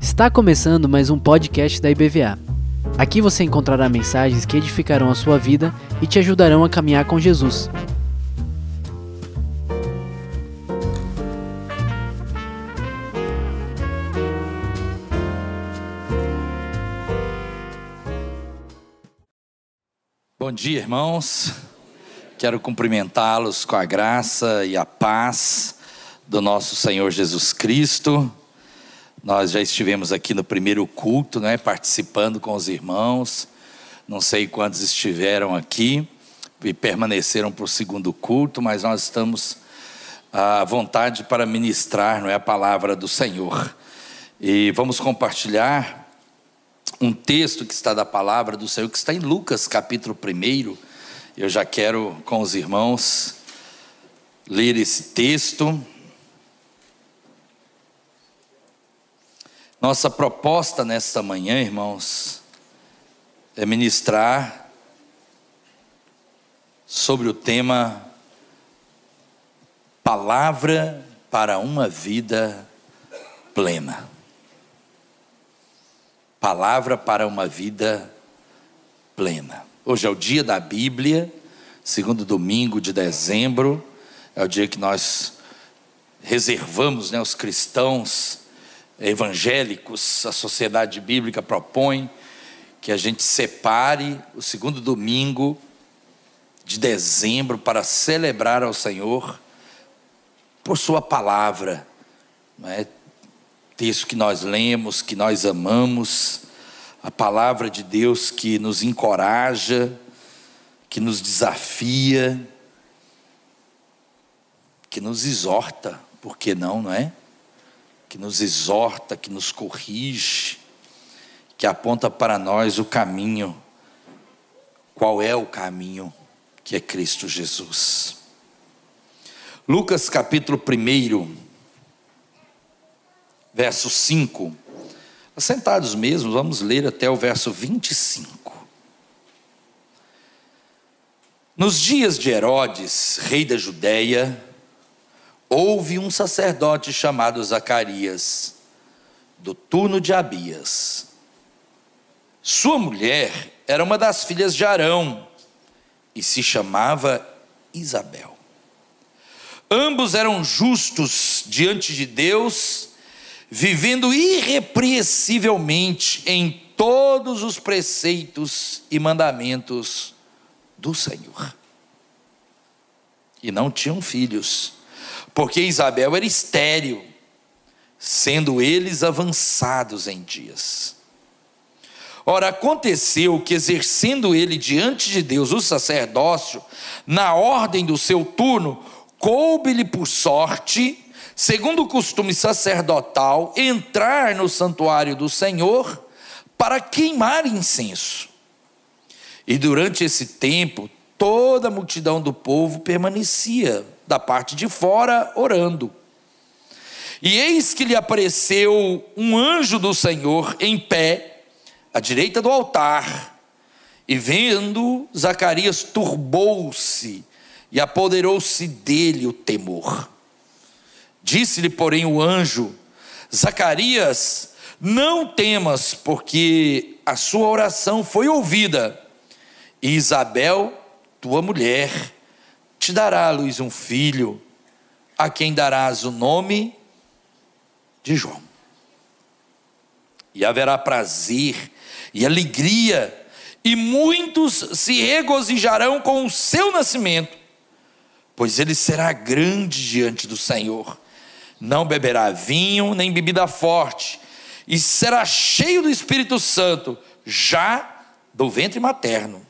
Está começando mais um podcast da IBVA. Aqui você encontrará mensagens que edificarão a sua vida e te ajudarão a caminhar com Jesus. Bom dia, irmãos. Quero cumprimentá-los com a graça e a paz do nosso Senhor Jesus Cristo. Nós já estivemos aqui no primeiro culto, né, participando com os irmãos. Não sei quantos estiveram aqui e permaneceram para o segundo culto, mas nós estamos à vontade para ministrar, não é a palavra do Senhor. E vamos compartilhar um texto que está da palavra do Senhor, que está em Lucas, capítulo 1. Eu já quero com os irmãos ler esse texto. Nossa proposta nesta manhã, irmãos, é ministrar sobre o tema Palavra para uma vida plena. Palavra para uma vida plena. Hoje é o dia da Bíblia, segundo domingo de dezembro, é o dia que nós reservamos, né, os cristãos evangélicos, a sociedade bíblica propõe que a gente separe o segundo domingo de dezembro para celebrar ao Senhor por Sua palavra, não é? texto que nós lemos, que nós amamos, a palavra de Deus que nos encoraja, que nos desafia, que nos exorta, por que não, não é? Que nos exorta, que nos corrige, que aponta para nós o caminho. Qual é o caminho? Que é Cristo Jesus. Lucas capítulo 1, verso 5. Assentados mesmo, vamos ler até o verso 25. Nos dias de Herodes, rei da Judéia, houve um sacerdote chamado Zacarias, do turno de Abias. Sua mulher era uma das filhas de Arão e se chamava Isabel. Ambos eram justos diante de Deus, vivendo irrepreensivelmente em todos os preceitos e mandamentos do Senhor. E não tinham filhos porque Isabel era estéril, sendo eles avançados em dias. Ora, aconteceu que, exercendo ele diante de Deus o sacerdócio, na ordem do seu turno, coube-lhe por sorte, segundo o costume sacerdotal, entrar no santuário do Senhor para queimar incenso. E durante esse tempo, toda a multidão do povo permanecia da parte de fora orando. E eis que lhe apareceu um anjo do Senhor em pé, à direita do altar, e vendo, Zacarias turbou-se e apoderou-se dele o temor. Disse-lhe, porém, o anjo: Zacarias, não temas, porque a sua oração foi ouvida, e Isabel, tua mulher, te dará a luz um filho, a quem darás o nome de João. E haverá prazer e alegria, e muitos se regozijarão com o seu nascimento, pois ele será grande diante do Senhor. Não beberá vinho nem bebida forte, e será cheio do Espírito Santo, já do ventre materno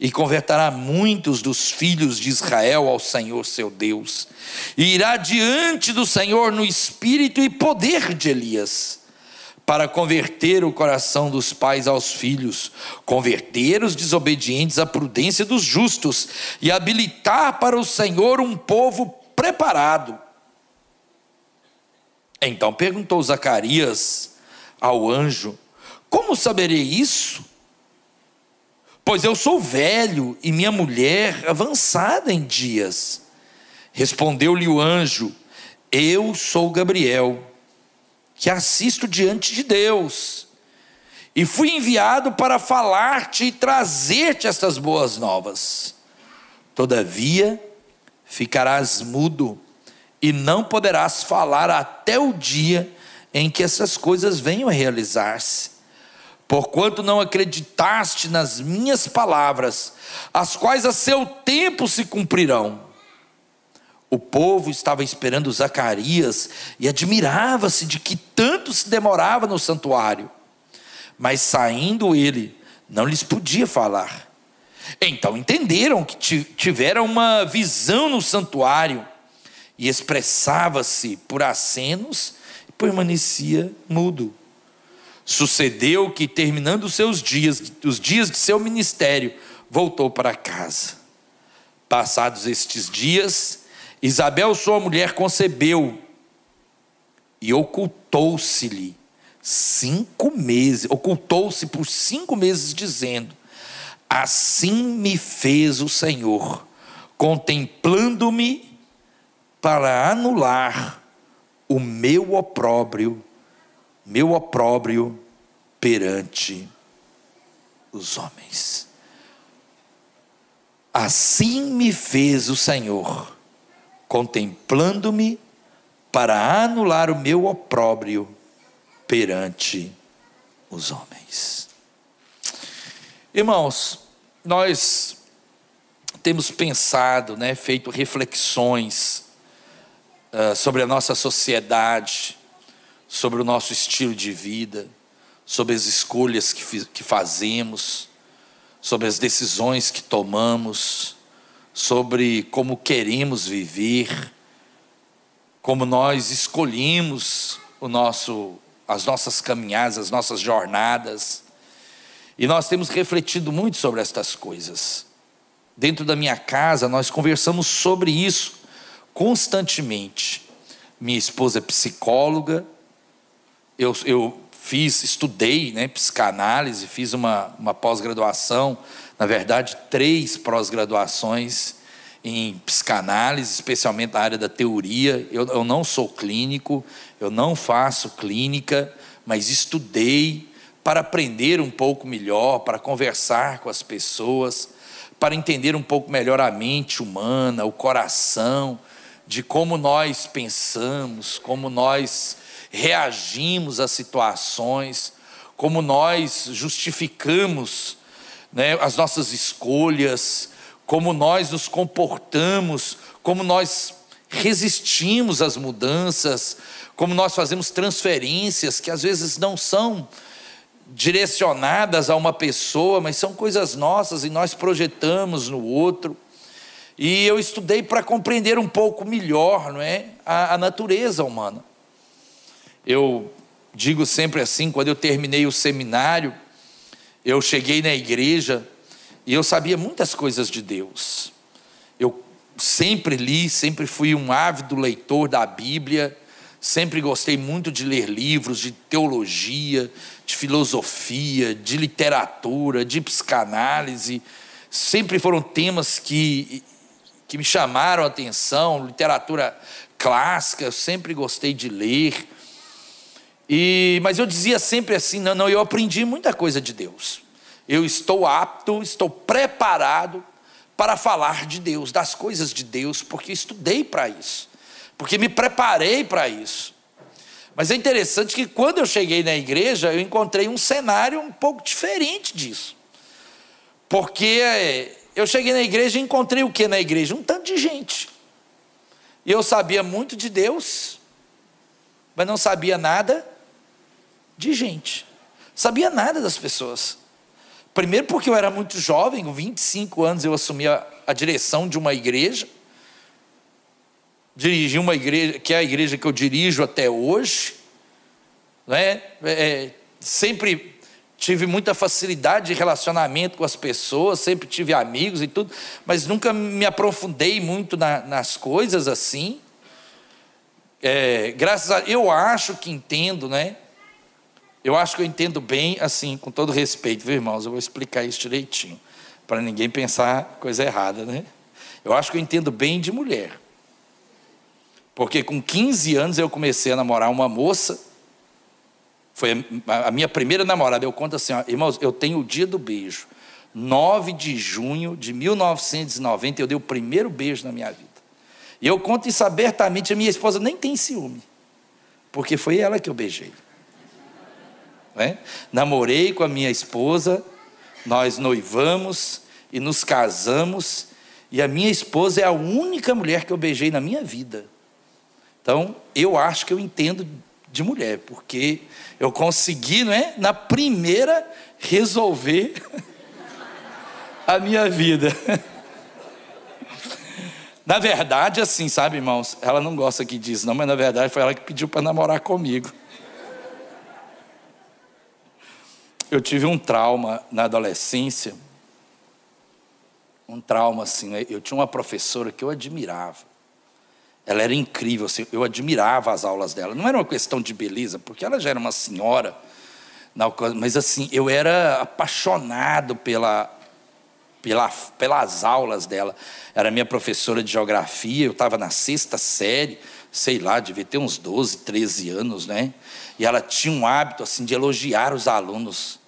e converterá muitos dos filhos de Israel ao Senhor seu Deus, e irá diante do Senhor no espírito e poder de Elias, para converter o coração dos pais aos filhos, converter os desobedientes à prudência dos justos e habilitar para o Senhor um povo preparado. Então perguntou Zacarias ao anjo: Como saberei isso? Pois eu sou velho e minha mulher avançada em dias. Respondeu-lhe o anjo: Eu sou Gabriel, que assisto diante de Deus, e fui enviado para falar-te e trazer-te estas boas novas. Todavia, ficarás mudo e não poderás falar até o dia em que essas coisas venham a realizar-se. Porquanto não acreditaste nas minhas palavras, as quais a seu tempo se cumprirão. O povo estava esperando Zacarias e admirava-se de que tanto se demorava no santuário. Mas saindo ele, não lhes podia falar. Então entenderam que tiveram uma visão no santuário e expressava-se por acenos e permanecia mudo. Sucedeu que, terminando os seus dias, os dias de seu ministério, voltou para casa. Passados estes dias, Isabel, sua mulher, concebeu e ocultou-se-lhe cinco meses, ocultou-se por cinco meses, dizendo: Assim me fez o Senhor, contemplando-me para anular o meu opróbrio, meu opróbrio perante os homens. Assim me fez o Senhor contemplando-me para anular o meu opróbrio perante os homens. Irmãos, nós temos pensado, né, feito reflexões uh, sobre a nossa sociedade, sobre o nosso estilo de vida, sobre as escolhas que, que fazemos, sobre as decisões que tomamos sobre como queremos viver, como nós escolhemos o nosso, as nossas caminhadas, as nossas jornadas. E nós temos refletido muito sobre estas coisas. Dentro da minha casa, nós conversamos sobre isso constantemente. Minha esposa é psicóloga, eu, eu fiz, estudei né, psicanálise, fiz uma, uma pós-graduação na verdade, três pós-graduações em psicanálise, especialmente na área da teoria. Eu, eu não sou clínico, eu não faço clínica, mas estudei para aprender um pouco melhor, para conversar com as pessoas, para entender um pouco melhor a mente humana, o coração, de como nós pensamos, como nós reagimos às situações, como nós justificamos né, as nossas escolhas, como nós nos comportamos, como nós resistimos às mudanças, como nós fazemos transferências que às vezes não são direcionadas a uma pessoa, mas são coisas nossas e nós projetamos no outro. E eu estudei para compreender um pouco melhor, não é, a, a natureza humana. Eu digo sempre assim, quando eu terminei o seminário, eu cheguei na igreja e eu sabia muitas coisas de Deus. Eu sempre li, sempre fui um ávido leitor da Bíblia, sempre gostei muito de ler livros de teologia, de filosofia, de literatura, de psicanálise. Sempre foram temas que, que me chamaram a atenção, literatura clássica, eu sempre gostei de ler. E, mas eu dizia sempre assim: não, não, eu aprendi muita coisa de Deus. Eu estou apto, estou preparado para falar de Deus, das coisas de Deus, porque estudei para isso, porque me preparei para isso. Mas é interessante que quando eu cheguei na igreja, eu encontrei um cenário um pouco diferente disso. Porque eu cheguei na igreja e encontrei o que na igreja? Um tanto de gente. E eu sabia muito de Deus, mas não sabia nada de gente. Sabia nada das pessoas. Primeiro porque eu era muito jovem, com 25 anos eu assumi a, a direção de uma igreja. Dirigi uma igreja, que é a igreja que eu dirijo até hoje. Né? É, sempre tive muita facilidade de relacionamento com as pessoas, sempre tive amigos e tudo, mas nunca me aprofundei muito na, nas coisas assim. É, graças a eu acho que entendo, né? Eu acho que eu entendo bem, assim, com todo respeito, viu, irmãos? Eu vou explicar isso direitinho, para ninguém pensar coisa errada, né? Eu acho que eu entendo bem de mulher. Porque com 15 anos eu comecei a namorar uma moça. Foi a minha primeira namorada. Eu conto assim, ó, irmãos, eu tenho o dia do beijo. 9 de junho de 1990, eu dei o primeiro beijo na minha vida. E eu conto isso abertamente, a minha esposa nem tem ciúme, porque foi ela que eu beijei. É? Namorei com a minha esposa, nós noivamos e nos casamos, e a minha esposa é a única mulher que eu beijei na minha vida. Então, eu acho que eu entendo de mulher, porque eu consegui, não é, na primeira resolver a minha vida. Na verdade, assim, sabe, irmãos? Ela não gosta que diz, não, mas na verdade foi ela que pediu para namorar comigo. Eu tive um trauma na adolescência. Um trauma, assim, né? eu tinha uma professora que eu admirava. Ela era incrível, assim, eu admirava as aulas dela. Não era uma questão de beleza, porque ela já era uma senhora, mas assim, eu era apaixonado pela pela, pelas aulas dela. Era minha professora de geografia, eu estava na sexta série, sei lá, devia ter uns 12, 13 anos, né? E ela tinha um hábito assim de elogiar os alunos.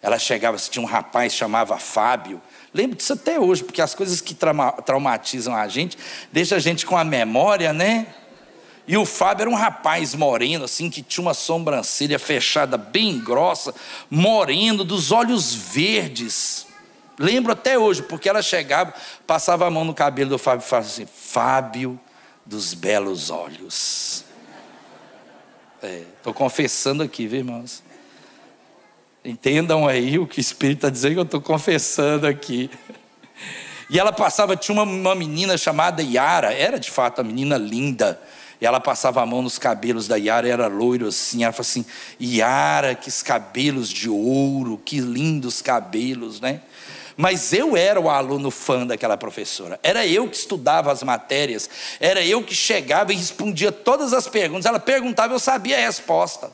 Ela chegava, tinha um rapaz chamava Fábio. Lembro disso até hoje, porque as coisas que trauma, traumatizam a gente, deixa a gente com a memória, né? E o Fábio era um rapaz moreno, assim, que tinha uma sobrancelha fechada bem grossa, moreno, dos olhos verdes. Lembro até hoje, porque ela chegava, passava a mão no cabelo do Fábio e falava assim: Fábio dos belos olhos. Estou é, confessando aqui, viu, irmãos? Entendam aí o que o Espírito está dizendo que eu estou confessando aqui. E ela passava, tinha uma, uma menina chamada Yara, era de fato uma menina linda. E ela passava a mão nos cabelos da Yara, era loiro assim. Ela falou assim: Yara, que cabelos de ouro, que lindos cabelos, né? Mas eu era o aluno fã daquela professora. Era eu que estudava as matérias. Era eu que chegava e respondia todas as perguntas. Ela perguntava, eu sabia a resposta.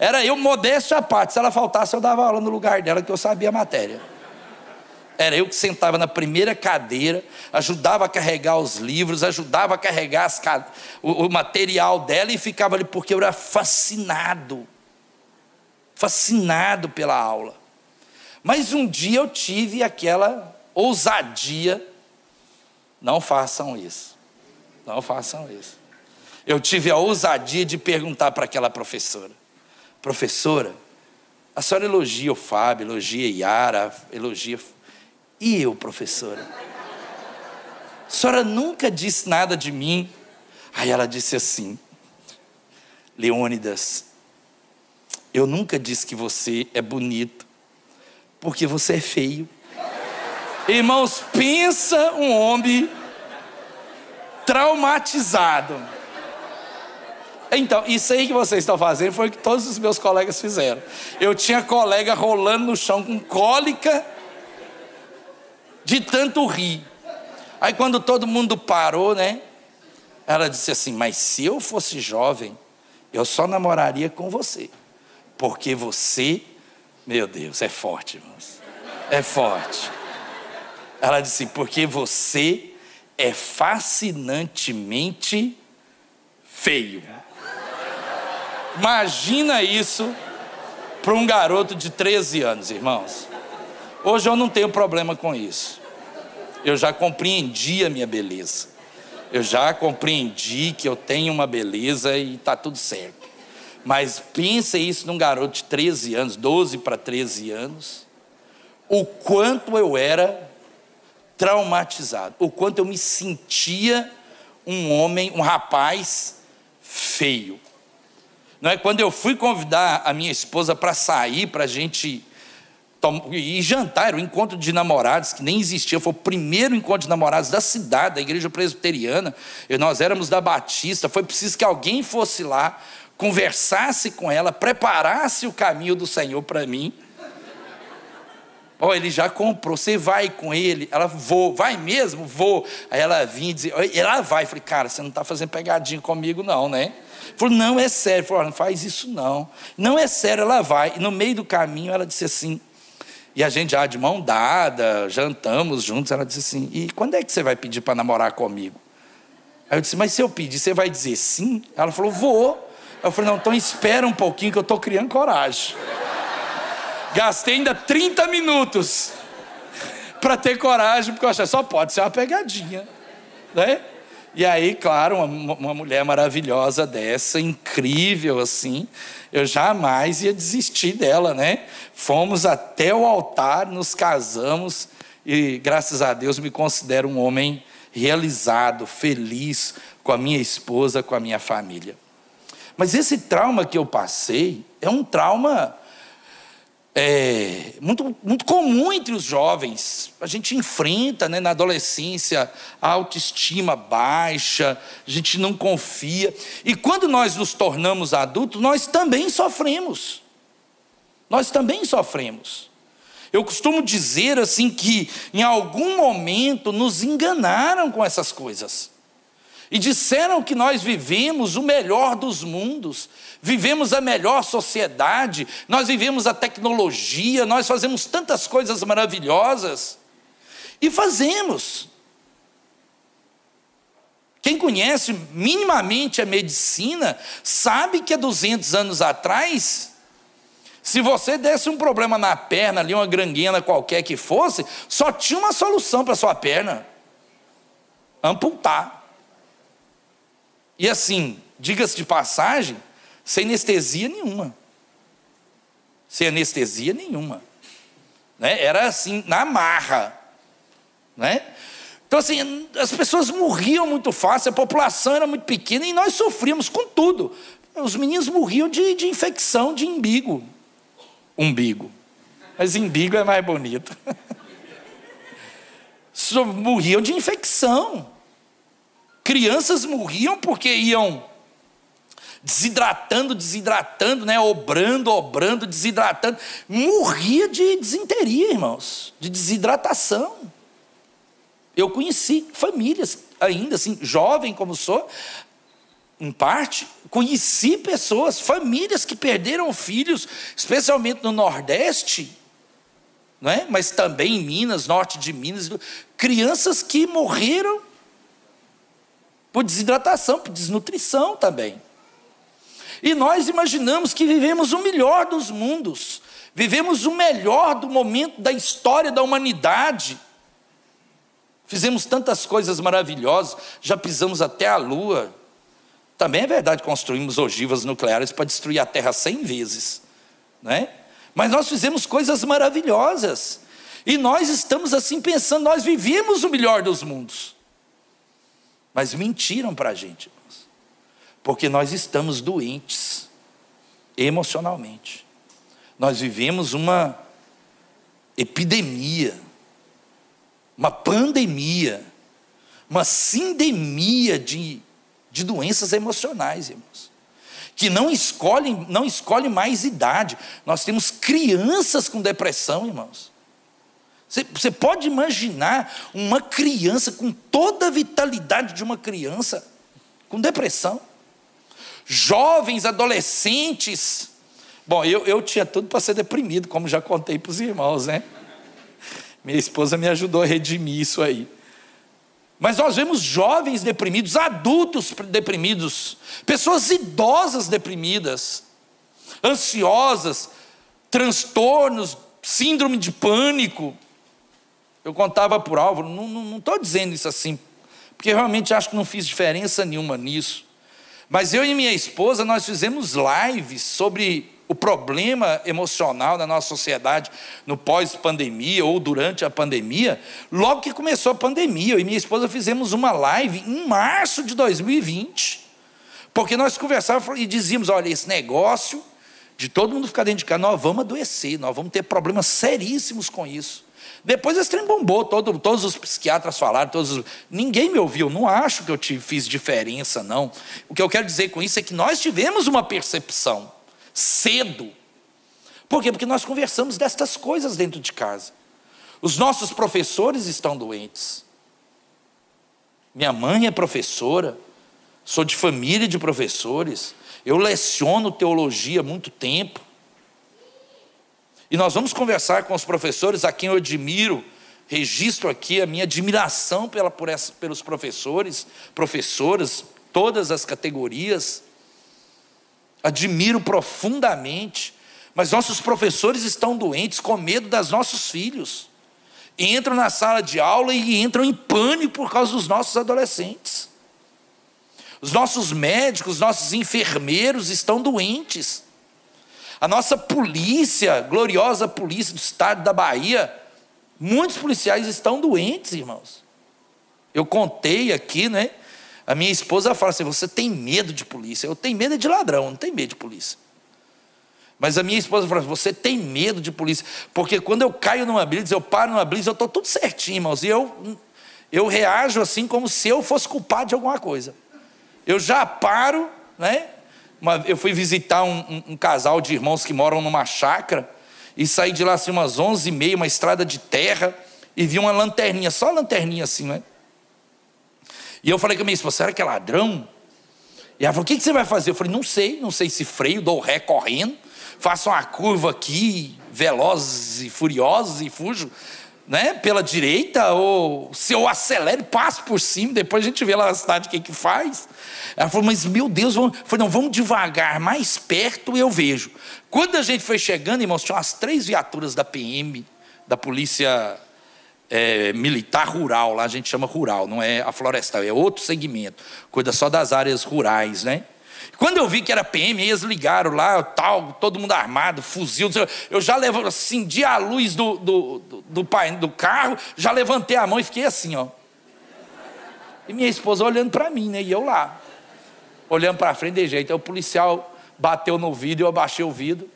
Era eu, modesto à parte. Se ela faltasse, eu dava aula no lugar dela, que eu sabia a matéria. Era eu que sentava na primeira cadeira, ajudava a carregar os livros, ajudava a carregar as, o, o material dela e ficava ali, porque eu era fascinado. Fascinado pela aula. Mas um dia eu tive aquela ousadia. Não façam isso. Não façam isso. Eu tive a ousadia de perguntar para aquela professora: Professora, a senhora elogia o Fábio, elogia Yara, elogia. E eu, professora? A senhora nunca disse nada de mim. Aí ela disse assim: Leônidas, eu nunca disse que você é bonito porque você é feio. Irmãos, pensa um homem traumatizado. Então, isso aí que vocês estão fazendo foi o que todos os meus colegas fizeram. Eu tinha colega rolando no chão com cólica de tanto rir. Aí quando todo mundo parou, né? Ela disse assim: "Mas se eu fosse jovem, eu só namoraria com você, porque você meu Deus, é forte, irmãos. É forte. Ela disse: porque você é fascinantemente feio. Imagina isso para um garoto de 13 anos, irmãos. Hoje eu não tenho problema com isso. Eu já compreendi a minha beleza. Eu já compreendi que eu tenho uma beleza e está tudo certo. Mas pense isso num garoto de 13 anos, 12 para 13 anos, o quanto eu era traumatizado, o quanto eu me sentia um homem, um rapaz feio. Não é quando eu fui convidar a minha esposa para sair, para a gente e jantar, era um encontro de namorados que nem existia, foi o primeiro encontro de namorados da cidade, da igreja presbiteriana. E nós éramos da Batista, foi preciso que alguém fosse lá conversasse com ela, preparasse o caminho do Senhor para mim. Ó, oh, ele já comprou, você vai com ele? Ela, vou, vai mesmo? Vou. Aí ela vinha e dizia, ela vai. Eu falei, cara, você não está fazendo pegadinha comigo, não, né? Falou, não, é sério. Falou, não faz isso não. Não é sério, ela vai. E no meio do caminho ela disse assim, e a gente já de mão dada, jantamos juntos, ela disse assim, e quando é que você vai pedir para namorar comigo? Aí eu disse, mas se eu pedir, você vai dizer sim? Ela falou, vou. Eu falei, não, então espera um pouquinho que eu estou criando coragem. Gastei ainda 30 minutos para ter coragem, porque eu achei, só pode ser uma pegadinha. Né? E aí, claro, uma, uma mulher maravilhosa dessa, incrível assim, eu jamais ia desistir dela, né? Fomos até o altar, nos casamos e, graças a Deus, me considero um homem realizado, feliz com a minha esposa, com a minha família. Mas esse trauma que eu passei é um trauma é, muito, muito comum entre os jovens. A gente enfrenta né, na adolescência a autoestima baixa, a gente não confia. E quando nós nos tornamos adultos, nós também sofremos. Nós também sofremos. Eu costumo dizer assim que em algum momento nos enganaram com essas coisas. E disseram que nós vivemos o melhor dos mundos, vivemos a melhor sociedade, nós vivemos a tecnologia, nós fazemos tantas coisas maravilhosas. E fazemos. Quem conhece minimamente a medicina sabe que há 200 anos atrás, se você desse um problema na perna ali, uma granguena qualquer que fosse, só tinha uma solução para sua perna: amputar. E assim, diga-se de passagem, sem anestesia nenhuma. Sem anestesia nenhuma. Né? Era assim, na marra. Né? Então, assim, as pessoas morriam muito fácil, a população era muito pequena e nós sofríamos com tudo. Os meninos morriam de, de infecção de umbigo. Umbigo. Mas umbigo é mais bonito. morriam de infecção. Crianças morriam porque iam desidratando, desidratando, né? Obrando, obrando, desidratando. Morria de desinteria, irmãos, de desidratação. Eu conheci famílias ainda assim, jovem como sou, em parte, conheci pessoas, famílias que perderam filhos, especialmente no Nordeste, não é? mas também em Minas, norte de Minas, crianças que morreram por desidratação, por desnutrição também. E nós imaginamos que vivemos o melhor dos mundos, vivemos o melhor do momento da história da humanidade. Fizemos tantas coisas maravilhosas, já pisamos até a lua. Também é verdade, construímos ogivas nucleares para destruir a Terra cem vezes, né? Mas nós fizemos coisas maravilhosas. E nós estamos assim pensando, nós vivemos o melhor dos mundos. Mas mentiram para a gente, irmãos. Porque nós estamos doentes emocionalmente. Nós vivemos uma epidemia, uma pandemia, uma sindemia de, de doenças emocionais, irmãos. Que não escolhem, não escolhe mais idade. Nós temos crianças com depressão, irmãos. Você pode imaginar uma criança com toda a vitalidade de uma criança, com depressão. Jovens, adolescentes. Bom, eu, eu tinha tudo para ser deprimido, como já contei para os irmãos, né? Minha esposa me ajudou a redimir isso aí. Mas nós vemos jovens deprimidos, adultos deprimidos, pessoas idosas deprimidas, ansiosas, transtornos, síndrome de pânico. Eu contava por Álvaro, não estou dizendo isso assim, porque realmente acho que não fiz diferença nenhuma nisso. Mas eu e minha esposa, nós fizemos lives sobre o problema emocional da nossa sociedade no pós-pandemia ou durante a pandemia. Logo que começou a pandemia, eu e minha esposa fizemos uma live em março de 2020. Porque nós conversávamos e dizíamos: olha, esse negócio de todo mundo ficar dentro de casa, nós vamos adoecer, nós vamos ter problemas seríssimos com isso. Depois esse trem bombou, todo, todos os psiquiatras falaram, todos os, ninguém me ouviu, não acho que eu te, fiz diferença, não. O que eu quero dizer com isso é que nós tivemos uma percepção cedo. Por quê? Porque nós conversamos destas coisas dentro de casa. Os nossos professores estão doentes. Minha mãe é professora, sou de família de professores, eu leciono teologia há muito tempo. E nós vamos conversar com os professores a quem eu admiro, registro aqui a minha admiração pela, por essa, pelos professores, professoras, todas as categorias. Admiro profundamente, mas nossos professores estão doentes com medo das nossos filhos. Entram na sala de aula e entram em pânico por causa dos nossos adolescentes. Os nossos médicos, os nossos enfermeiros estão doentes. A nossa polícia, gloriosa polícia do estado da Bahia, muitos policiais estão doentes, irmãos. Eu contei aqui, né? A minha esposa fala assim: você tem medo de polícia? Eu tenho medo de ladrão, não tenho medo de polícia. Mas a minha esposa fala: assim, você tem medo de polícia? Porque quando eu caio numa blitz, eu paro numa blitz, eu estou tudo certinho, irmãos. E eu, eu reajo assim como se eu fosse culpado de alguma coisa. Eu já paro, né? Uma, eu fui visitar um, um, um, casal de irmãos que moram numa chácara e saí de lá assim umas onze e meia, uma estrada de terra e vi uma lanterninha, só lanterninha assim, né? E eu falei com a minha esposa, será que é ladrão? E ela falou, o que, que você vai fazer? Eu falei, não sei, não sei se freio, dou ré correndo, faço uma curva aqui, veloz e furiosa e fujo né, pela direita, ou se eu acelero, passo por cima, depois a gente vê lá na cidade o que, que faz. Ela falou, mas meu Deus, vamos... falei, não, vamos devagar, mais perto eu vejo. Quando a gente foi chegando, irmãos, tinha umas três viaturas da PM, da Polícia é, Militar Rural, lá a gente chama rural, não é a florestal, é outro segmento, cuida só das áreas rurais, né? Quando eu vi que era PM, eles ligaram lá, tal, todo mundo armado, fuzil. Eu já acendi a luz do, do, do, do, do carro, já levantei a mão e fiquei assim, ó. E minha esposa olhando para mim, né? E eu lá, olhando para frente de jeito. Aí o policial bateu no vidro, eu abaixei o vidro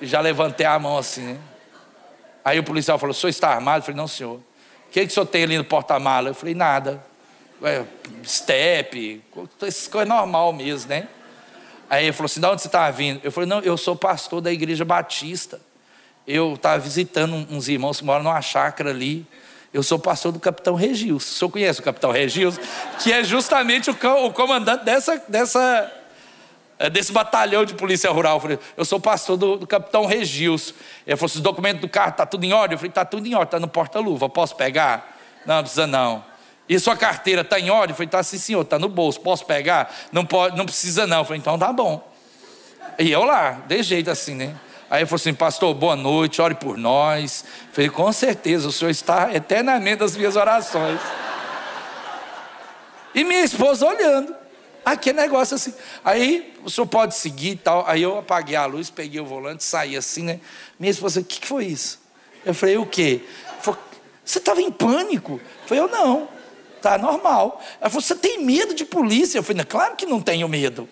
e já levantei a mão assim, né? Aí o policial falou: o senhor está armado? Eu falei: não, senhor. O que, que o senhor tem ali no porta-mala? Eu falei: nada é, step, essas coisas normal mesmo, né? Aí ele falou assim: de onde você está vindo? Eu falei: não, eu sou pastor da igreja batista. Eu estava visitando uns irmãos que moram numa chácara ali. Eu sou pastor do capitão Regils. O senhor conhece o capitão Regils? Que é justamente o, comandante dessa, dessa, é, desse batalhão de polícia rural. Eu falei, eu sou pastor do, do capitão Regils. Ele falou: os documentos do carro está tudo em ordem? Eu falei: está tudo em ordem, está no porta-luva. Posso pegar? Não, não precisa não. E sua carteira está em ordem? Eu falei, está sim, senhor, está no bolso, posso pegar? Não, pode, não precisa não. Eu falei, então tá bom. E eu lá, de jeito assim, né? Aí ele falou assim, pastor, boa noite, ore por nós. Eu falei, com certeza, o senhor está eternamente nas minhas orações. E minha esposa olhando. Aqui é negócio assim. Aí o senhor pode seguir e tal. Aí eu apaguei a luz, peguei o volante, saí assim, né? Minha esposa, o que, que foi isso? Eu falei, o quê? Falei, você estava em pânico? Eu falei, eu não. Tá normal. Ela falou: Você tem medo de polícia? Eu falei: Claro que não tenho medo.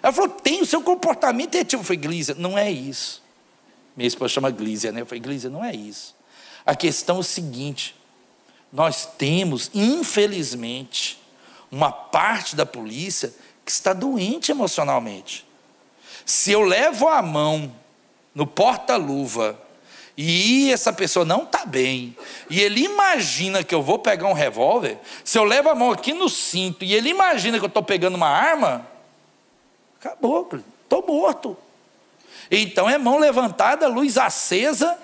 Ela falou: Tem, o seu comportamento é tipo. Eu falei: Glícia, não é isso. Minha esposa chama Glícia, né? Eu falei: Glícia, não é isso. A questão é o seguinte: nós temos, infelizmente, uma parte da polícia que está doente emocionalmente. Se eu levo a mão no porta-luva e essa pessoa não está bem, e ele imagina que eu vou pegar um revólver, se eu levo a mão aqui no cinto e ele imagina que eu estou pegando uma arma, acabou, estou morto. Então é mão levantada, luz acesa,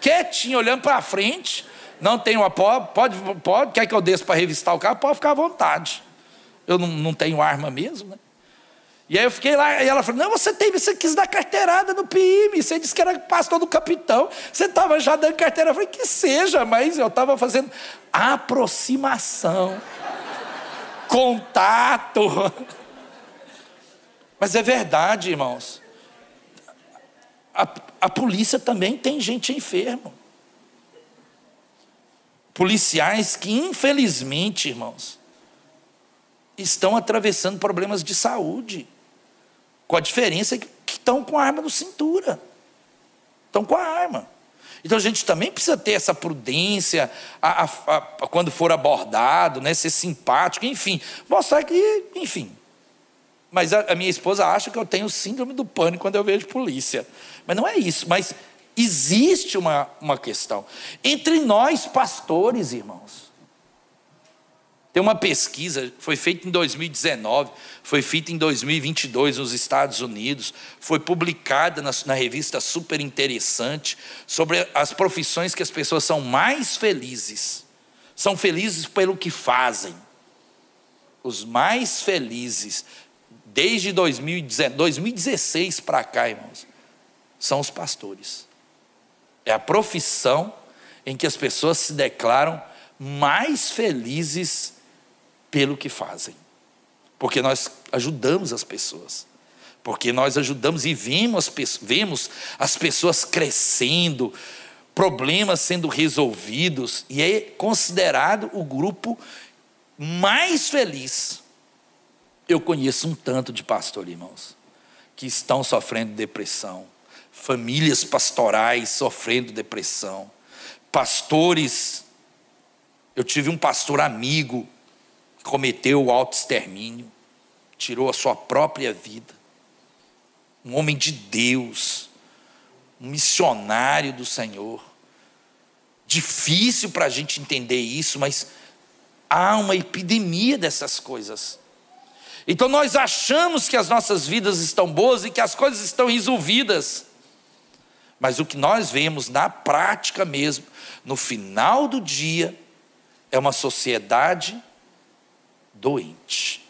quietinho, olhando para frente. Não tenho uma pode, pode, pode, quer que eu desça para revistar o carro? Pode ficar à vontade. Eu não, não tenho arma mesmo, né? E aí eu fiquei lá, e ela falou: Não, você tem, você quis dar carteirada no PIB, você disse que era pastor do capitão, você estava já dando carteira. Eu falei: Que seja, mas eu estava fazendo aproximação, contato. Mas é verdade, irmãos. A, a polícia também tem gente enferma. Policiais que, infelizmente, irmãos, estão atravessando problemas de saúde. Com a diferença que, que estão com a arma no cintura. Estão com a arma. Então a gente também precisa ter essa prudência a, a, a, quando for abordado, né, ser simpático, enfim, mostrar que, enfim. Mas a, minha esposa acha que eu tenho síndrome do pânico quando eu vejo polícia. Mas não é isso. Mas existe uma, uma questão. Entre nós, pastores, irmãos, Tem uma pesquisa, foi feita em 2019, foi feita em 2022 nos Estados Unidos, foi publicada na, na, revista Super Interessante, sobre as profissões que as pessoas são mais felizes. São felizes pelo que fazem. Os mais felizes, desde 2016 para cá, irmãos, são os pastores. É a profissão em que as pessoas se declaram mais felizes pelo que fazem. Porque nós ajudamos as pessoas. Porque nós ajudamos e vemos as, vemos as pessoas crescendo, problemas sendo resolvidos, e é considerado o grupo mais feliz. Eu conheço um tanto de pastor, irmãos, que estão sofrendo depressão, famílias pastorais sofrendo depressão, pastores. Eu tive um pastor amigo que cometeu o auto-extermínio, tirou a sua própria vida. Um homem de Deus, um missionário do Senhor. Difícil para a gente entender isso, mas há uma epidemia dessas coisas. Então nós achamos que as nossas vidas estão boas e que as coisas estão resolvidas. Mas o que nós vemos na prática mesmo, no final do dia, é uma sociedade doente.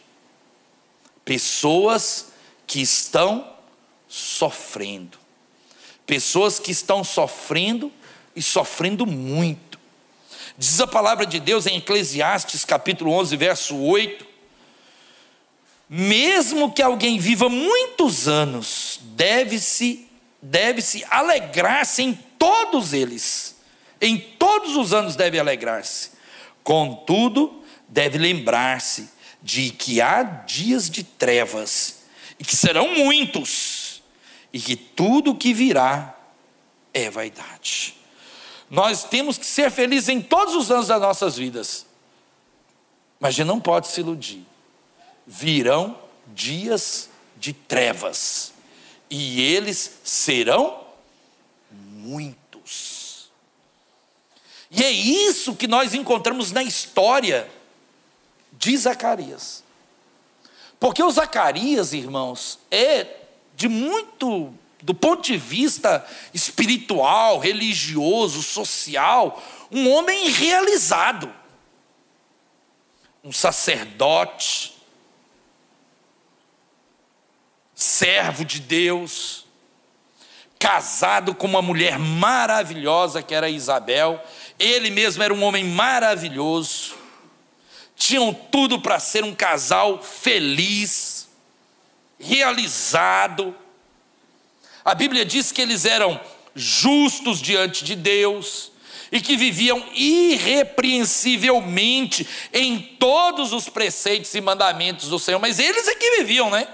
Pessoas que estão sofrendo. Pessoas que estão sofrendo e sofrendo muito. Diz a palavra de Deus em Eclesiastes capítulo 11, verso 8: Mesmo que alguém viva muitos anos, deve-se deve-se alegrar-se em todos eles. Em todos os anos deve alegrar-se. Contudo, deve lembrar-se de que há dias de trevas, e que serão muitos, e que tudo o que virá é vaidade. Nós temos que ser felizes em todos os anos das nossas vidas, mas a gente não pode se iludir. Virão dias de trevas e eles serão muitos. E é isso que nós encontramos na história de Zacarias. Porque o Zacarias, irmãos, é de muito, do ponto de vista espiritual, religioso, social, um homem realizado. Um sacerdote, servo de Deus, casado com uma mulher maravilhosa que era Isabel, ele mesmo era um homem maravilhoso, tinham tudo para ser um casal feliz, realizado. A Bíblia diz que eles eram justos diante de Deus e que viviam irrepreensivelmente em todos os preceitos e mandamentos do Senhor, mas eles é que viviam, né?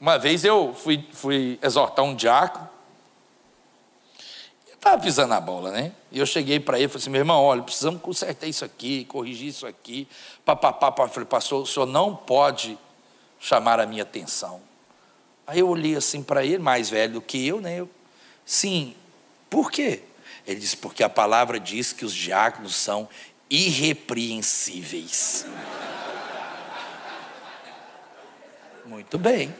Uma vez eu fui, fui exortar um diácono, estava pisando a bola, né? E eu cheguei para ele e falei assim: meu irmão, olha, precisamos consertar isso aqui, corrigir isso aqui. Papapá, falei, pastor, o senhor não pode chamar a minha atenção. Aí eu olhei assim para ele, mais velho do que eu, né? Eu, Sim, por quê? Ele disse: porque a palavra diz que os diáconos são irrepreensíveis. Muito bem.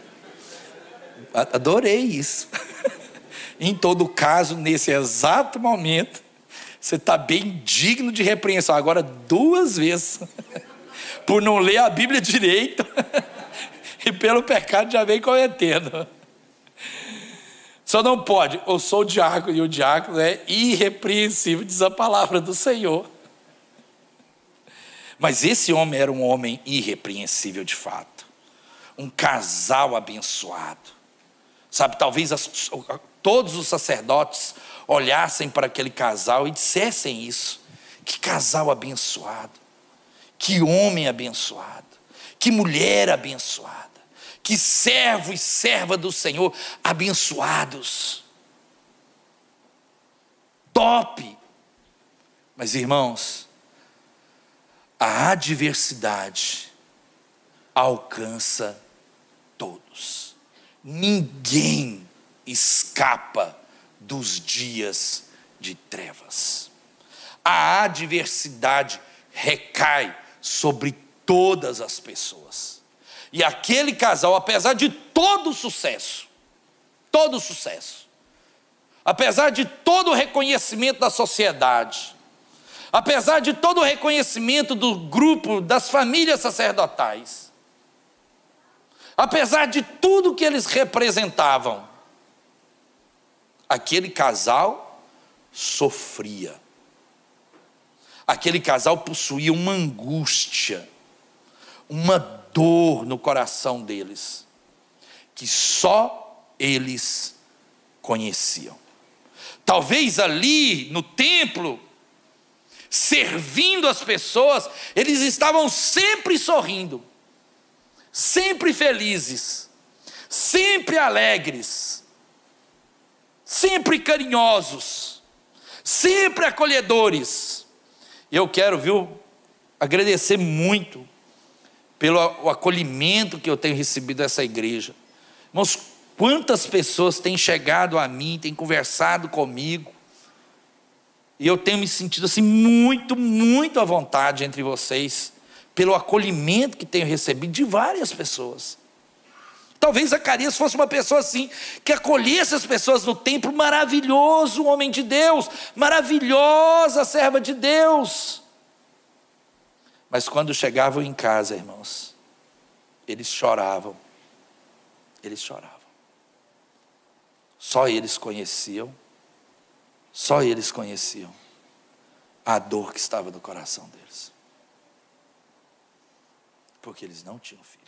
Adorei isso. em todo caso, nesse exato momento, você está bem digno de repreensão. Agora, duas vezes, por não ler a Bíblia direito e pelo pecado já vem cometendo. Só não pode, eu sou o diácono e o diácono é irrepreensível, diz a palavra do Senhor. Mas esse homem era um homem irrepreensível de fato, um casal abençoado Sabe, talvez as, todos os sacerdotes olhassem para aquele casal e dissessem isso. Que casal abençoado, que homem abençoado, que mulher abençoada, que servo e serva do Senhor abençoados. Top! Mas irmãos, a adversidade alcança todos. Ninguém escapa dos dias de trevas. A adversidade recai sobre todas as pessoas. E aquele casal, apesar de todo o sucesso, todo o sucesso, apesar de todo o reconhecimento da sociedade, apesar de todo o reconhecimento do grupo, das famílias sacerdotais, apesar de tudo que eles representavam, aquele casal sofria. Aquele casal possuía uma angústia, uma dor no coração deles, que só eles conheciam. Talvez ali no templo, servindo as pessoas, eles estavam sempre sorrindo, sempre felizes, sempre alegres, sempre carinhosos, sempre acolhedores. E eu quero, viu, agradecer muito pelo acolhimento que eu tenho recebido dessa igreja. Irmãos, quantas pessoas têm chegado a mim, têm conversado comigo, e eu tenho me sentido assim muito, muito à vontade entre vocês, pelo acolhimento que tenho recebido de várias pessoas. Talvez Zacarias fosse uma pessoa assim, que acolhesse as pessoas no templo, maravilhoso homem de Deus, maravilhosa serva de Deus. Mas quando chegavam em casa, irmãos, eles choravam, eles choravam. Só eles conheciam, só eles conheciam a dor que estava no coração deles. Porque eles não tinham filho.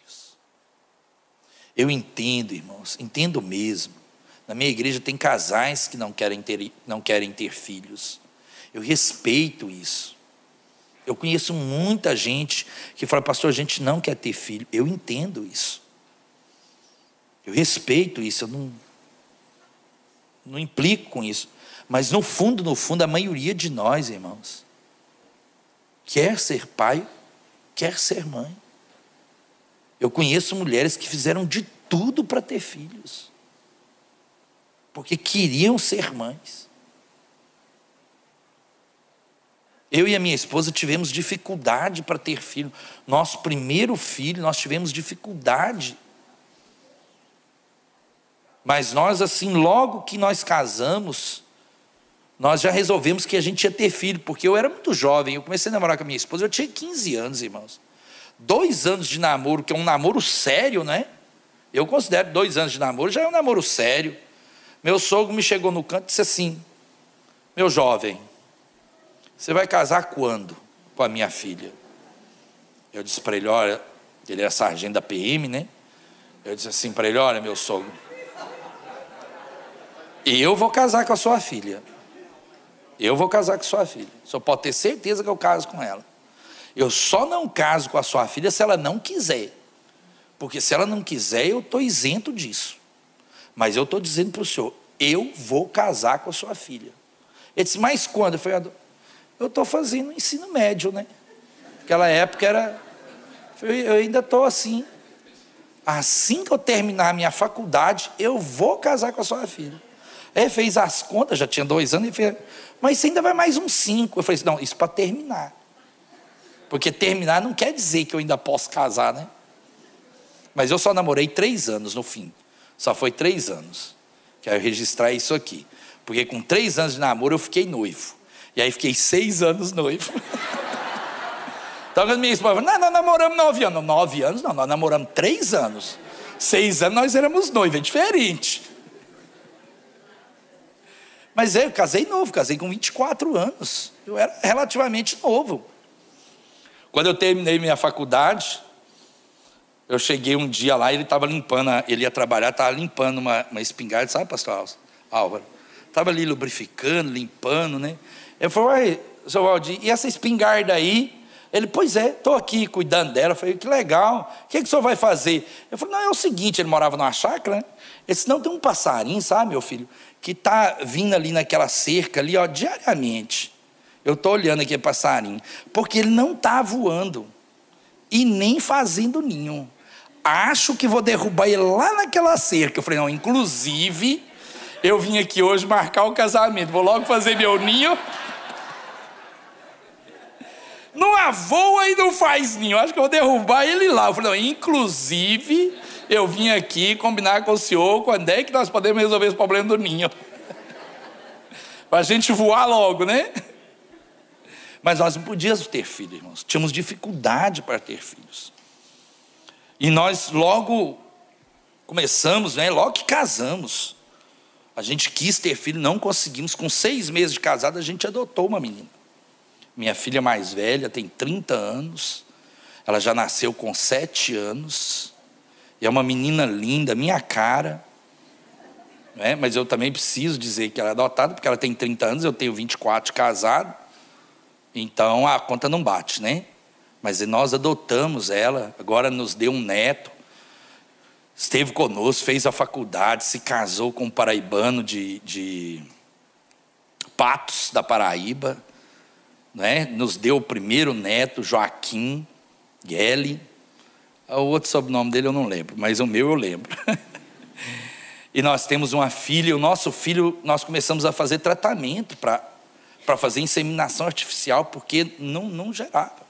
Eu entendo, irmãos, entendo mesmo. Na minha igreja tem casais que não querem ter, não querem ter filhos. Eu respeito isso. Eu conheço muita gente que fala, pastor, a gente não quer ter filho. Eu entendo isso. Eu respeito isso, eu não, não implico com isso. Mas no fundo, no fundo, a maioria de nós, irmãos, quer ser pai, quer ser mãe. Eu conheço mulheres que fizeram de tudo para ter filhos, porque queriam ser mães. Eu e a minha esposa tivemos dificuldade para ter filho. Nosso primeiro filho, nós tivemos dificuldade. Mas nós, assim, logo que nós casamos, nós já resolvemos que a gente ia ter filho, porque eu era muito jovem. Eu comecei a namorar com a minha esposa, eu tinha 15 anos, irmãos dois anos de namoro, que é um namoro sério, né? Eu considero dois anos de namoro, já é um namoro sério. Meu sogro me chegou no canto e disse assim: Meu jovem, você vai casar quando com a minha filha? Eu disse para ele: Olha, ele era sargento da PM, né? Eu disse assim para ele: Olha, meu sogro, eu vou casar com a sua filha. Eu vou casar com a sua filha. Só pode ter certeza que eu caso com ela. Eu só não caso com a sua filha se ela não quiser. Porque se ela não quiser, eu estou isento disso. Mas eu estou dizendo para o senhor, eu vou casar com a sua filha. Ele disse, mas quando? Eu falei, eu estou fazendo ensino médio, né? Naquela época era. Eu ainda estou assim. Assim que eu terminar a minha faculdade, eu vou casar com a sua filha. Aí fez as contas, já tinha dois anos, e fez, mas você ainda vai mais uns cinco. Eu falei assim, não, isso para terminar. Porque terminar não quer dizer que eu ainda posso casar, né? Mas eu só namorei três anos no fim. Só foi três anos. Quero registrar isso aqui. Porque com três anos de namoro eu fiquei noivo. E aí fiquei seis anos noivo. então a minha esposa falou, não, nós namoramos nove anos. Nove anos não, nós namoramos três anos. Seis anos nós éramos noivos, é diferente. Mas eu casei novo, casei com 24 anos. Eu era relativamente novo. Quando eu terminei minha faculdade, eu cheguei um dia lá, ele estava limpando, ele ia trabalhar, estava limpando uma, uma espingarda, sabe, pastor Álvaro? Estava ali lubrificando, limpando, né? Eu falei, seu Valdir, e essa espingarda aí? Ele, pois é, estou aqui cuidando dela. Eu falei, que legal, o que, é que o senhor vai fazer? Eu falei, não, é o seguinte, ele morava numa chácara, né? Ele disse, não, tem um passarinho, sabe, meu filho, que está vindo ali naquela cerca ali, ó, diariamente. Eu estou olhando aqui passarinho, porque ele não está voando e nem fazendo ninho. Acho que vou derrubar ele lá naquela cerca. Eu falei, não, inclusive, eu vim aqui hoje marcar o casamento. Vou logo fazer meu ninho. Não avoa e não faz ninho. Acho que eu vou derrubar ele lá. Eu falei, não, inclusive, eu vim aqui combinar com o senhor quando é que nós podemos resolver esse problema do ninho. Para a gente voar logo, né? Mas nós não podíamos ter filhos, irmãos. Tínhamos dificuldade para ter filhos. E nós logo começamos, né? Logo que casamos. A gente quis ter filho, não conseguimos. Com seis meses de casado, a gente adotou uma menina. Minha filha mais velha tem 30 anos. Ela já nasceu com sete anos. E é uma menina linda, minha cara. Né? Mas eu também preciso dizer que ela é adotada, porque ela tem 30 anos, eu tenho 24 de casado. Então a conta não bate, né? Mas nós adotamos ela, agora nos deu um neto, esteve conosco, fez a faculdade, se casou com um paraibano de, de Patos, da Paraíba, né? nos deu o primeiro neto, Joaquim Gelli. O outro sobrenome dele eu não lembro, mas o meu eu lembro. e nós temos uma filha, o nosso filho, nós começamos a fazer tratamento para para fazer inseminação artificial, porque não, não gerava.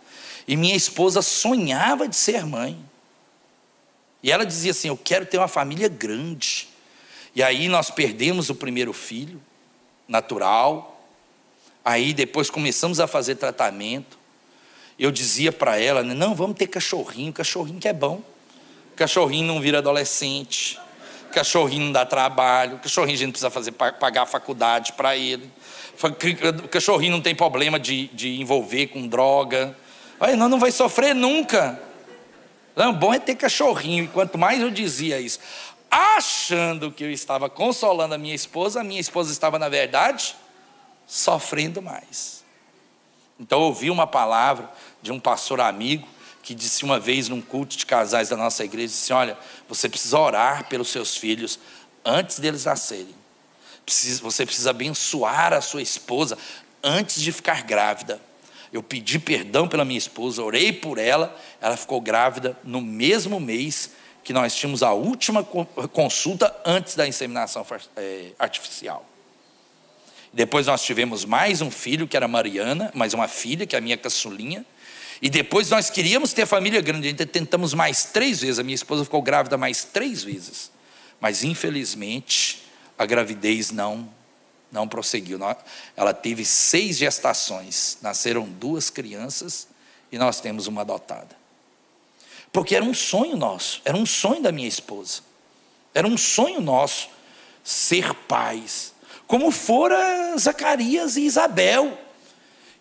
E minha esposa sonhava de ser mãe. E ela dizia assim: Eu quero ter uma família grande. E aí nós perdemos o primeiro filho, natural. Aí depois começamos a fazer tratamento. Eu dizia para ela: Não, vamos ter cachorrinho, cachorrinho que é bom. Cachorrinho não vira adolescente. Cachorrinho não dá trabalho. Cachorrinho a gente precisa fazer pagar a faculdade para ele. O cachorrinho não tem problema de, de envolver com droga. Aí não, não vai sofrer nunca. Não, bom é ter cachorrinho. E quanto mais eu dizia isso, achando que eu estava consolando a minha esposa, a minha esposa estava, na verdade, sofrendo mais. Então eu ouvi uma palavra de um pastor amigo que disse uma vez num culto de casais da nossa igreja, disse, olha, você precisa orar pelos seus filhos antes deles nascerem você precisa abençoar a sua esposa antes de ficar grávida. Eu pedi perdão pela minha esposa, orei por ela, ela ficou grávida no mesmo mês que nós tínhamos a gravidez não não prosseguiu. Ela teve seis gestações, nasceram duas crianças e nós temos uma adotada. Porque era um sonho nosso, era um sonho da minha esposa, era um sonho nosso ser pais, como fora Zacarias e Isabel,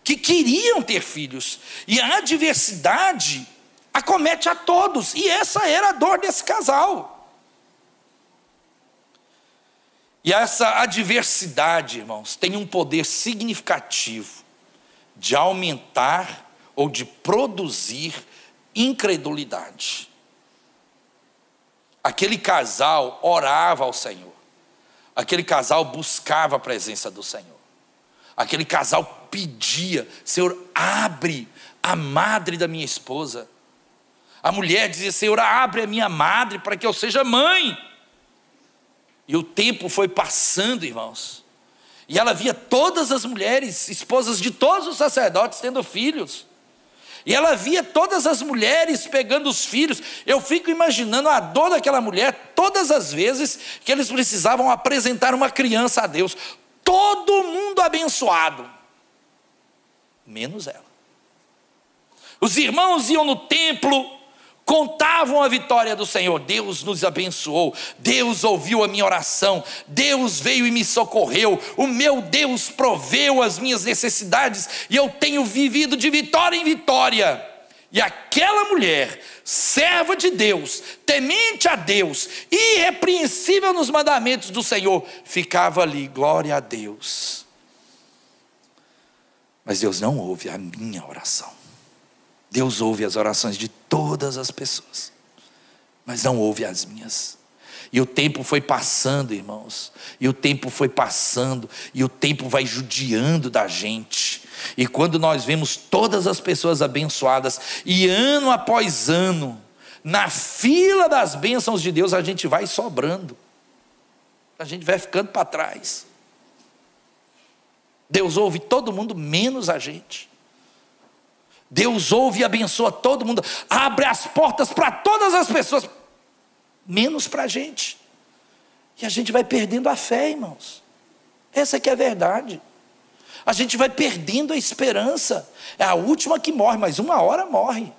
que queriam ter filhos, e a adversidade acomete a todos, e essa era a dor desse casal. E essa adversidade, irmãos, tem um poder significativo de aumentar ou de produzir incredulidade. Aquele casal orava ao Senhor, aquele casal buscava a presença do Senhor, aquele casal pedia: Senhor, abre a madre da minha esposa. A mulher dizia: Senhor, abre a minha madre para que eu seja mãe. E o tempo foi passando, irmãos. E ela via todas as mulheres, esposas de todos os sacerdotes, tendo filhos. E ela via todas as mulheres pegando os filhos. Eu fico imaginando a dor daquela mulher todas as vezes que eles precisavam apresentar uma criança a Deus. Todo mundo abençoado, menos ela. Os irmãos iam no templo, contavam a vitória do Senhor. Deus nos abençoou, Deus ouviu a minha oração, Deus veio e me socorreu, o meu Deus proveu as minhas necessidades e eu tenho vivido de vitória em vitória. E aquela mulher, serva de Deus, temente a Deus, irrepreensível nos mandamentos do Senhor, ficava ali, glória a Deus. Mas Deus não ouve a minha oração. Deus ouve as orações de todas as pessoas, mas não ouve as minhas. E o tempo foi passando, irmãos, e o tempo foi passando, e o tempo vai judiando da gente. E quando nós vemos todas as pessoas abençoadas, e ano após ano, na fila das bênçãos de Deus, a gente vai sobrando, a gente vai ficando para trás. Deus ouve todo mundo, menos a gente. Deus ouve e abençoa todo mundo, abre as portas para todas as pessoas, menos para a gente. E a gente vai perdendo a fé, irmãos. Essa que é a verdade. A gente vai perdendo a esperança. É a última que morre, mas uma hora morre.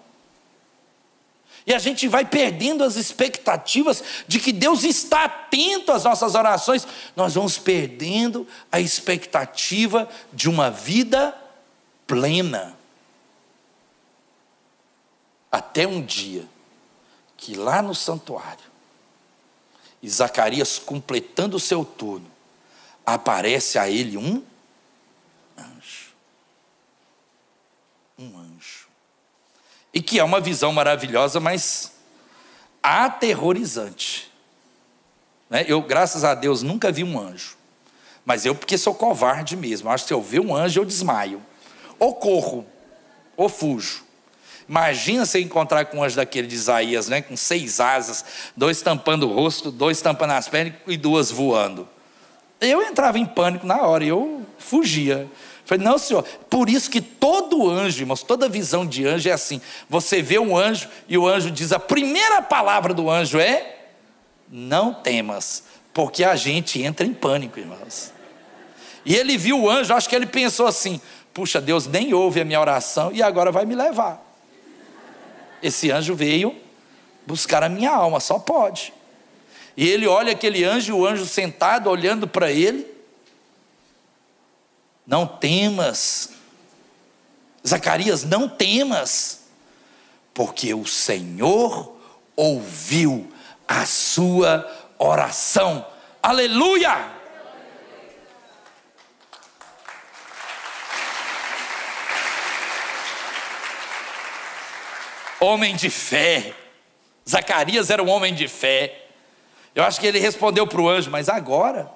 E a gente vai perdendo as expectativas de que Deus está atento às nossas orações. Nós vamos perdendo a expectativa de uma vida plena. Até um dia que lá no santuário, e Zacarias completando o seu turno, aparece a ele um anjo. Um anjo. E que é uma visão maravilhosa, mas aterrorizante. Né? Eu, graças a Deus, nunca vi um anjo. Mas eu, porque sou covarde mesmo, acho que se eu ver um anjo, eu desmaio. Ou corro, ou fujo. Imagina você encontrar com um anjo daquele de Isaías, né? com seis asas, dois tampando o rosto, dois tampando as pernas e duas voando. Eu entrava em pânico na hora, eu fugia. Falei, não, senhor, por isso que todo anjo, irmãos, toda visão de anjo é assim. Você vê um anjo e o anjo diz, a primeira palavra do anjo é: não temas, porque a gente entra em pânico, irmãos. E ele viu o anjo, acho que ele pensou assim: puxa, Deus nem ouve a minha oração e agora vai me levar. Esse anjo veio buscar a minha alma, só pode. E ele olha aquele anjo, o anjo sentado olhando para ele. Não temas, Zacarias, não temas, porque o Senhor ouviu a sua oração. Aleluia! Homem de fé. Zacarias era um homem de fé. Eu acho que ele respondeu para o anjo, mas agora,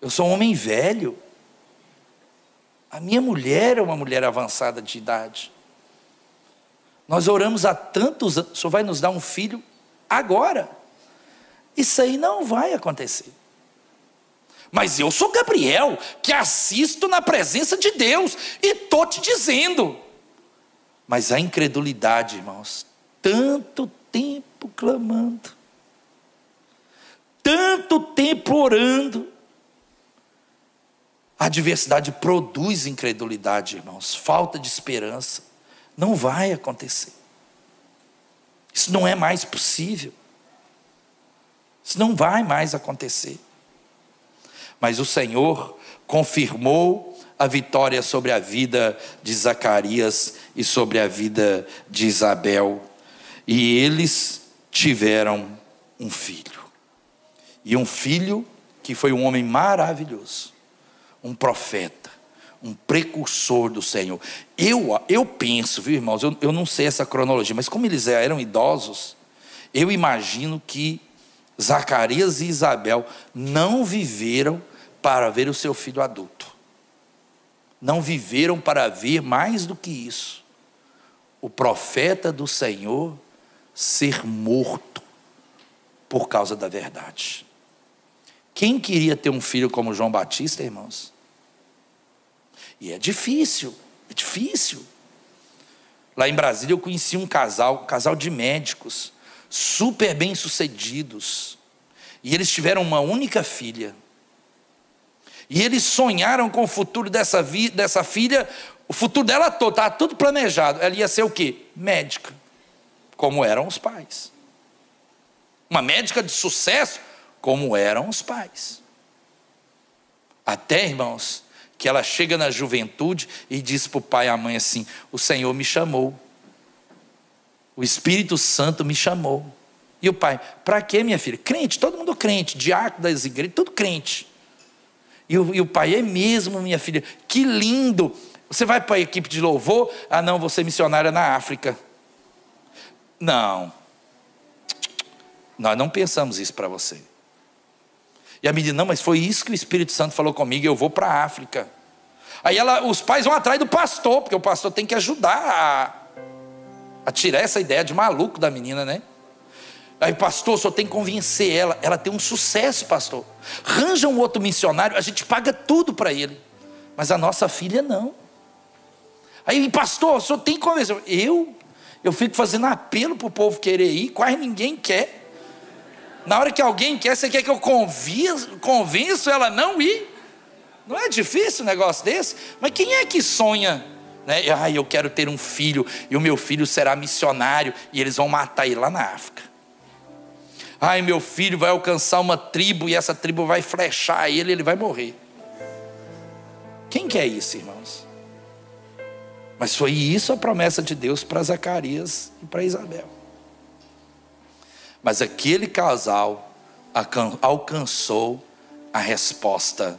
eu sou um homem velho. A minha mulher é uma mulher avançada de idade. Nós oramos há tantos anos, o senhor vai nos dar um filho agora. Isso aí não vai acontecer. Mas eu sou Gabriel, que assisto na presença de Deus, e estou te dizendo: mas a incredulidade, irmãos, tanto tempo clamando, tanto tempo orando, a adversidade produz incredulidade, irmãos, falta de esperança. Não vai acontecer. Isso não é mais possível. Isso não vai mais acontecer. Mas o Senhor confirmou a vitória sobre a vida de Zacarias e sobre a vida de Isabel. E eles tiveram um filho. E um filho que foi um homem maravilhoso, um profeta, um precursor do Senhor. Eu, eu penso, viu, irmãos, eu, eu não sei essa cronologia, mas como eles eram idosos, eu imagino que Zacarias e Isabel não viveram para ver o seu filho adulto não viveram para ver mais do que isso. O profeta do Senhor ser morto por causa da verdade. Quem queria ter um filho como João Batista, irmãos? E é difícil, é difícil. Lá em Brasília eu conheci um casal, um casal de médicos, super bem sucedidos. E eles tiveram uma única filha. E eles sonharam com o futuro dessa, vi, dessa filha, o futuro dela todo, estava tudo planejado. Ela ia ser o quê? Médica, como eram os pais. Uma médica de sucesso, como eram os pais. Até, irmãos, que ela chega na juventude e diz para o pai e a mãe assim: O Senhor me chamou, o Espírito Santo me chamou. E o pai, para quê, minha filha? Crente, todo mundo crente, diácono das igrejas, tudo crente. E o, e o pai, é mesmo, minha filha, que lindo. Você vai para a equipe de louvor? Ah, não, você missionária na África. Não. Nós não pensamos isso para você. E a menina, não, mas foi isso que o Espírito Santo falou comigo, eu vou para a África. Aí ela, os pais vão atrás do pastor, porque o pastor tem que ajudar a, a tirar essa ideia de maluco da menina, né? Aí, pastor, só tem que convencer ela. Ela tem um sucesso, pastor. Ranja um outro missionário, a gente paga tudo para ele. Mas a nossa filha não. Aí, pastor, senhor tem que convencer. Eu? Eu fico fazendo apelo para o povo querer ir, quase ninguém quer. Na hora que alguém quer, você quer que eu convença ela não ir? Não é difícil um negócio desse? Mas quem é que sonha? Né? Ah, eu quero ter um filho e o meu filho será missionário e eles vão matar ele lá na África. Ai, meu filho vai alcançar uma tribo e essa tribo vai flechar ele, ele vai morrer. Quem quer isso, irmãos? Mas foi isso a promessa de Deus para Zacarias e para Isabel. Mas aquele casal alcançou a resposta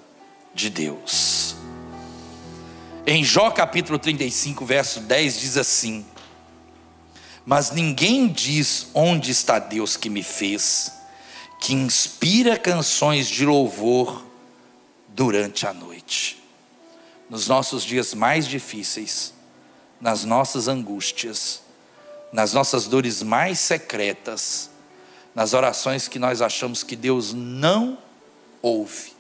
de Deus. Em Jó capítulo 35, verso 10 diz assim: Mas ninguém diz onde está Deus que me fez, que inspira canções de louvor durante a noite. Nos nossos dias mais difíceis, nas nossas angústias, nas nossas dores mais secretas, nas orações que nós achamos que Deus não ouve.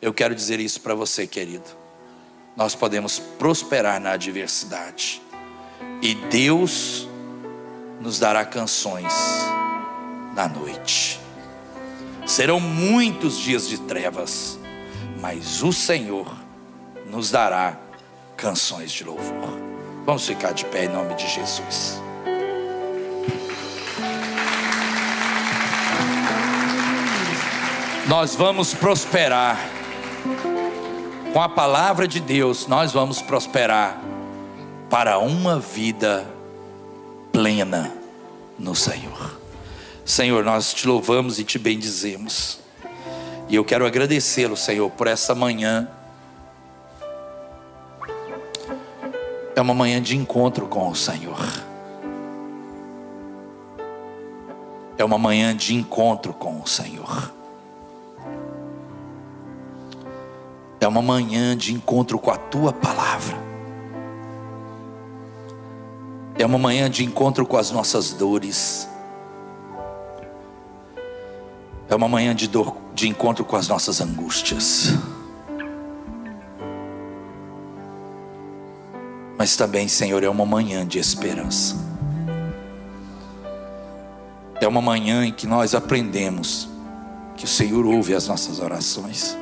Eu quero dizer isso para você, querido. Nós podemos prosperar na adversidade, e Deus nos dará canções na noite. Serão muitos dias de trevas, mas o Senhor nos dará canções de louvor. Vamos ficar de pé em nome de Jesus. nós vamos prosperar. Com a palavra de Deus, nós vamos prosperar para uma vida plena no Senhor. Senhor, nós te louvamos e te bendizemos. E eu quero agradecê-lo, Senhor, por essa manhã. É uma manhã de encontro com o Senhor. É uma manhã de encontro com o Senhor. É uma manhã de encontro com a tua palavra. É uma manhã de encontro com as nossas dores. É uma manhã de, dor, de encontro com as nossas angústias. Mas também, Senhor, é uma manhã de esperança. É uma manhã em que nós aprendemos que o Senhor ouve as nossas orações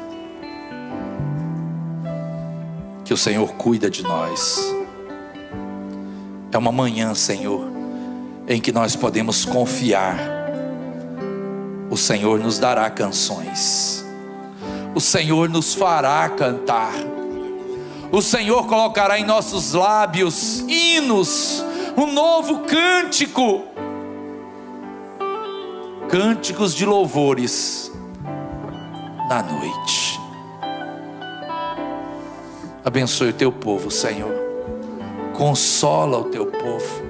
que o Senhor cuida de nós. É uma manhã, Senhor, em que nós podemos confiar. O Senhor nos dará canções. O Senhor nos fará cantar. O Senhor colocará em nossos lábios hinos, um novo cântico. Cânticos de louvores na noite. Abençoe o teu povo, Senhor. Consola o teu povo.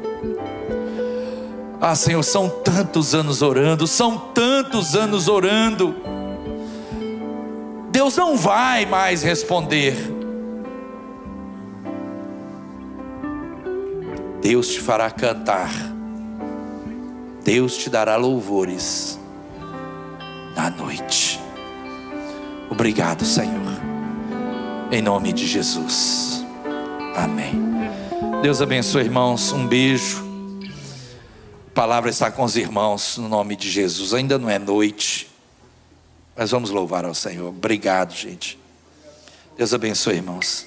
Ah, Senhor, são tantos anos orando, são tantos anos orando. Deus não vai mais responder. Deus te fará cantar. Deus te dará louvores na noite. Obrigado, Senhor em nome de Jesus. Amém. Deus abençoe, irmãos. Um beijo. A palavra está com os irmãos no nome de Jesus. Ainda não é noite, mas vamos louvar ao Senhor. Obrigado, gente. Deus abençoe, irmãos.